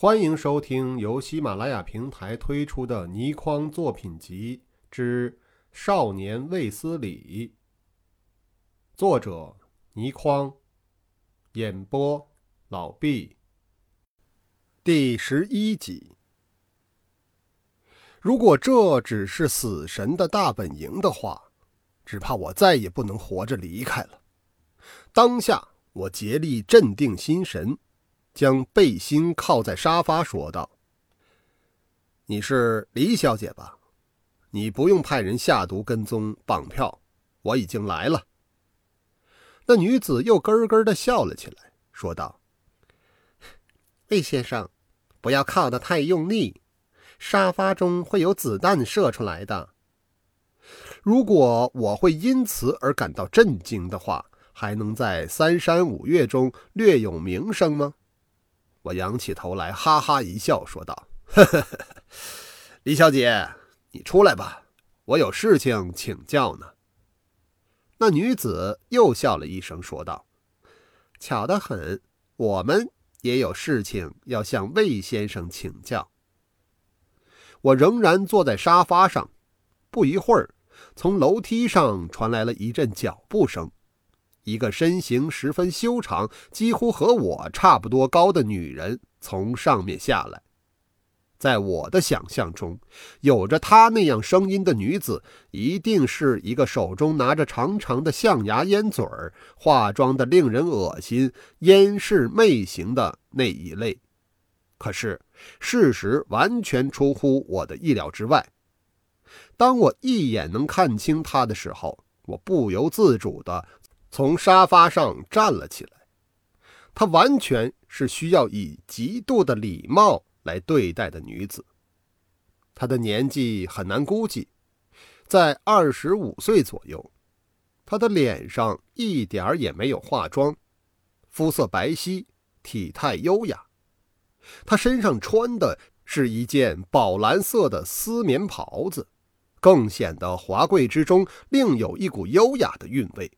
欢迎收听由喜马拉雅平台推出的倪匡作品集之《少年卫斯理》，作者倪匡，演播老毕。第十一集。如果这只是死神的大本营的话，只怕我再也不能活着离开了。当下，我竭力镇定心神。将背心靠在沙发，说道：“你是李小姐吧？你不用派人下毒跟踪绑票，我已经来了。”那女子又咯咯的笑了起来，说道：“魏先生，不要靠得太用力，沙发中会有子弹射出来的。如果我会因此而感到震惊的话，还能在三山五岳中略有名声吗？”我仰起头来，哈哈一笑，说道：“呵呵呵，李小姐，你出来吧，我有事情请教呢。”那女子又笑了一声，说道：“巧得很，我们也有事情要向魏先生请教。”我仍然坐在沙发上，不一会儿，从楼梯上传来了一阵脚步声。一个身形十分修长、几乎和我差不多高的女人从上面下来。在我的想象中，有着她那样声音的女子，一定是一个手中拿着长长的象牙烟嘴儿、化妆的令人恶心、烟视媚行的那一类。可是，事实完全出乎我的意料之外。当我一眼能看清她的时候，我不由自主的。从沙发上站了起来，她完全是需要以极度的礼貌来对待的女子。她的年纪很难估计，在二十五岁左右。她的脸上一点儿也没有化妆，肤色白皙，体态优雅。她身上穿的是一件宝蓝色的丝棉袍子，更显得华贵之中另有一股优雅的韵味。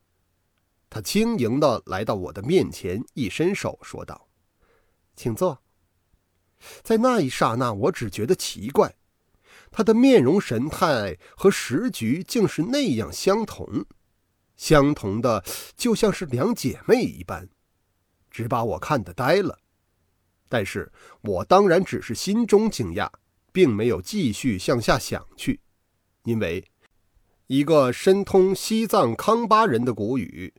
他轻盈地来到我的面前，一伸手说道：“请坐。”在那一刹那，我只觉得奇怪，他的面容神态和时局竟是那样相同，相同的就像是两姐妹一般，只把我看得呆了。但是我当然只是心中惊讶，并没有继续向下想去，因为一个深通西藏康巴人的古语。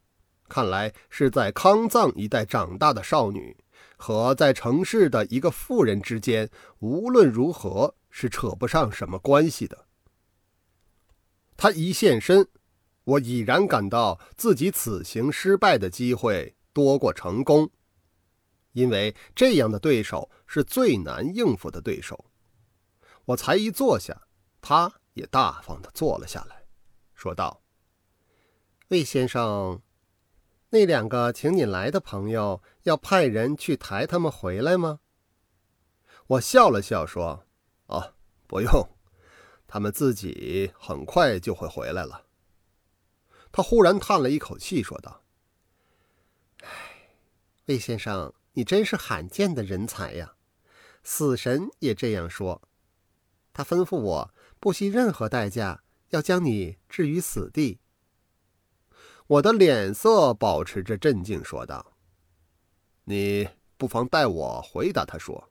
看来是在康藏一带长大的少女，和在城市的一个富人之间，无论如何是扯不上什么关系的。他一现身，我已然感到自己此行失败的机会多过成功，因为这样的对手是最难应付的对手。我才一坐下，他也大方地坐了下来，说道：“魏先生。”那两个请你来的朋友要派人去抬他们回来吗？我笑了笑说：“哦，不用，他们自己很快就会回来了。”他忽然叹了一口气，说道：“唉，魏先生，你真是罕见的人才呀！死神也这样说，他吩咐我不惜任何代价要将你置于死地。”我的脸色保持着镇静，说道：“你不妨代我回答他说，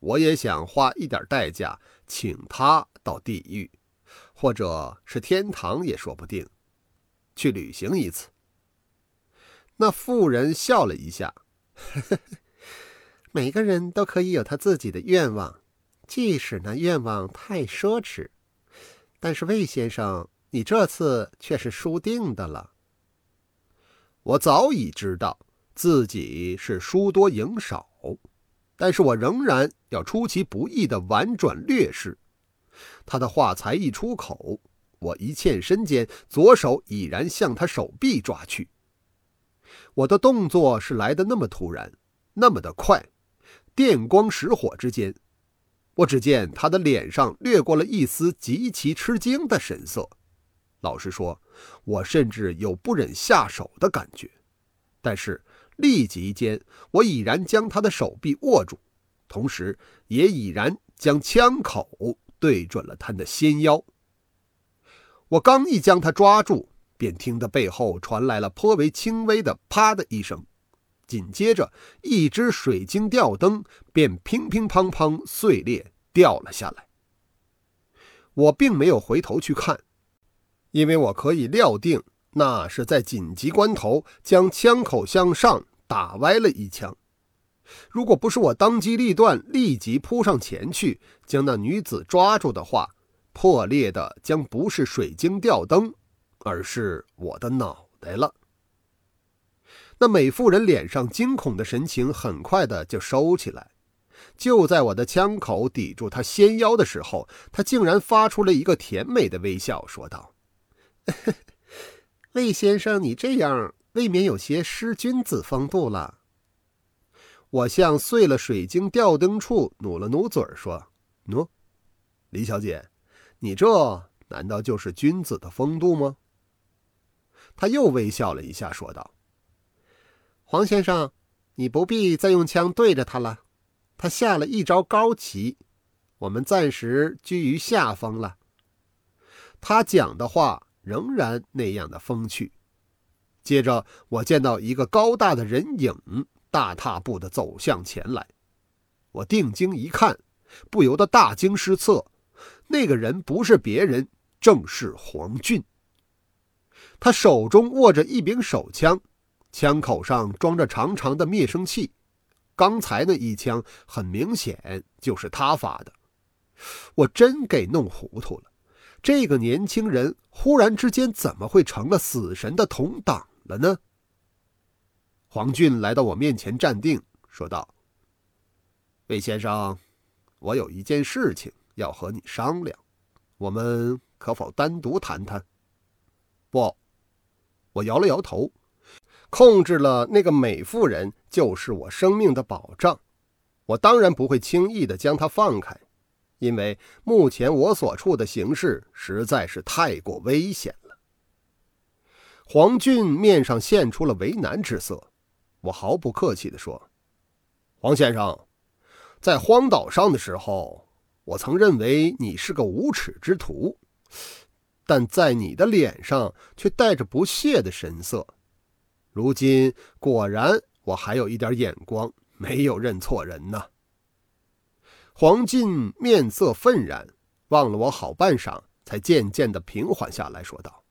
我也想花一点代价请他到地狱，或者是天堂也说不定，去旅行一次。”那妇人笑了一下：“ 每个人都可以有他自己的愿望，即使那愿望太奢侈。但是魏先生，你这次却是输定的了。”我早已知道自己是输多赢少，但是我仍然要出其不意的婉转略施。他的话才一出口，我一欠身间，左手已然向他手臂抓去。我的动作是来的那么突然，那么的快，电光石火之间，我只见他的脸上掠过了一丝极其吃惊的神色。老实说，我甚至有不忍下手的感觉，但是立即间，我已然将他的手臂握住，同时也已然将枪口对准了他的纤腰。我刚一将他抓住，便听得背后传来了颇为轻微的“啪”的一声，紧接着一只水晶吊灯便乒乒乓乓碎裂掉了下来。我并没有回头去看，因为我可以料定那是在紧急关头将枪口向上打歪了一枪。如果不是我当机立断，立即扑上前去将那女子抓住的话，破裂的将不是水晶吊灯，而是我的脑袋了。那美妇人脸上惊恐的神情很快的就收起来。就在我的枪口抵住她纤腰的时候，她竟然发出了一个甜美的微笑，说道：“ 魏先生，你这样未免有些失君子风度了。”我向碎了水晶吊灯处努了努嘴，说：“喏，李小姐，你这难道就是君子的风度吗？”他又微笑了一下，说道：“黄先生，你不必再用枪对着他了。他下了一招高棋，我们暂时居于下风了。”他讲的话仍然那样的风趣。接着，我见到一个高大的人影。大踏步的走向前来，我定睛一看，不由得大惊失色。那个人不是别人，正是黄俊。他手中握着一柄手枪，枪口上装着长长的灭声器。刚才那一枪很明显就是他发的，我真给弄糊涂了。这个年轻人忽然之间怎么会成了死神的同党了呢？黄俊来到我面前站定，说道：“魏先生，我有一件事情要和你商量，我们可否单独谈谈？”不，我摇了摇头。控制了那个美妇人就是我生命的保障，我当然不会轻易的将她放开，因为目前我所处的形势实在是太过危险了。黄俊面上现出了为难之色。我毫不客气地说：“黄先生，在荒岛上的时候，我曾认为你是个无耻之徒，但在你的脸上却带着不屑的神色。如今果然，我还有一点眼光，没有认错人呢。”黄进面色愤然，望了我好半晌，才渐渐的平缓下来，说道：“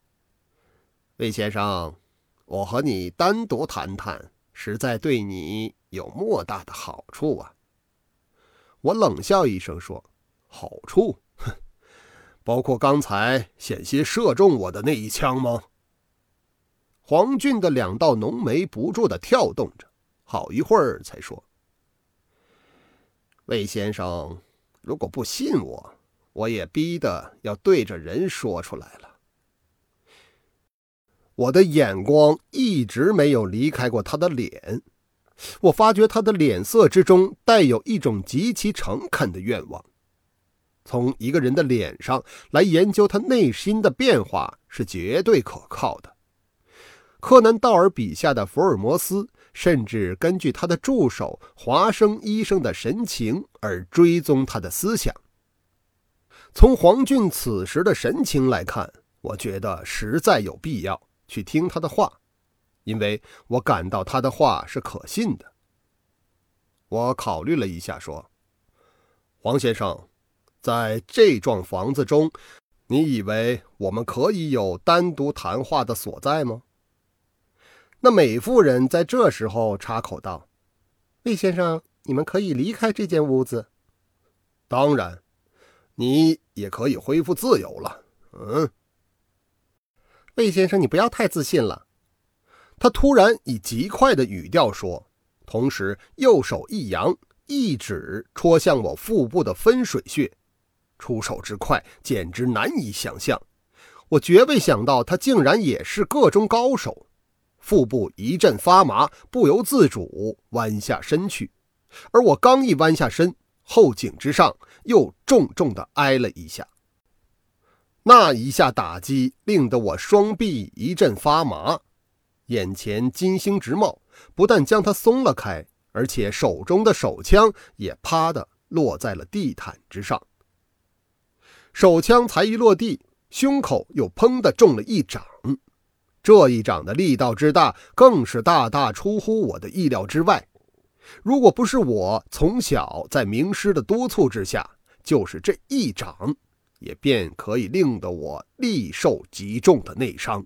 魏先生，我和你单独谈谈。”实在对你有莫大的好处啊！我冷笑一声说：“好处？哼，包括刚才险些射中我的那一枪吗？”黄俊的两道浓眉不住的跳动着，好一会儿才说：“魏先生，如果不信我，我也逼得要对着人说出来了。”我的眼光一直没有离开过他的脸，我发觉他的脸色之中带有一种极其诚恳的愿望。从一个人的脸上来研究他内心的变化是绝对可靠的。柯南道尔笔下的福尔摩斯甚至根据他的助手华生医生的神情而追踪他的思想。从黄俊此时的神情来看，我觉得实在有必要。去听他的话，因为我感到他的话是可信的。我考虑了一下，说：“黄先生，在这幢房子中，你以为我们可以有单独谈话的所在吗？”那美妇人在这时候插口道：“魏先生，你们可以离开这间屋子。当然，你也可以恢复自由了。”嗯。魏先生，你不要太自信了。”他突然以极快的语调说，同时右手一扬，一指戳向我腹部的分水穴，出手之快，简直难以想象。我绝未想到他竟然也是个中高手，腹部一阵发麻，不由自主弯下身去。而我刚一弯下身，后颈之上又重重地挨了一下。那一下打击令得我双臂一阵发麻，眼前金星直冒，不但将他松了开，而且手中的手枪也啪的落在了地毯之上。手枪才一落地，胸口又砰的中了一掌。这一掌的力道之大，更是大大出乎我的意料之外。如果不是我从小在名师的督促之下，就是这一掌，也便可以令得我力受极重的内伤。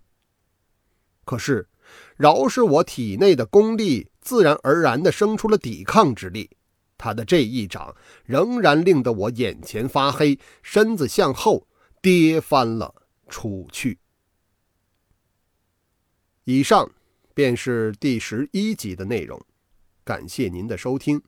可是，饶是我体内的功力自然而然地生出了抵抗之力，他的这一掌仍然令得我眼前发黑，身子向后跌翻了出去。以上便是第十一集的内容，感谢您的收听。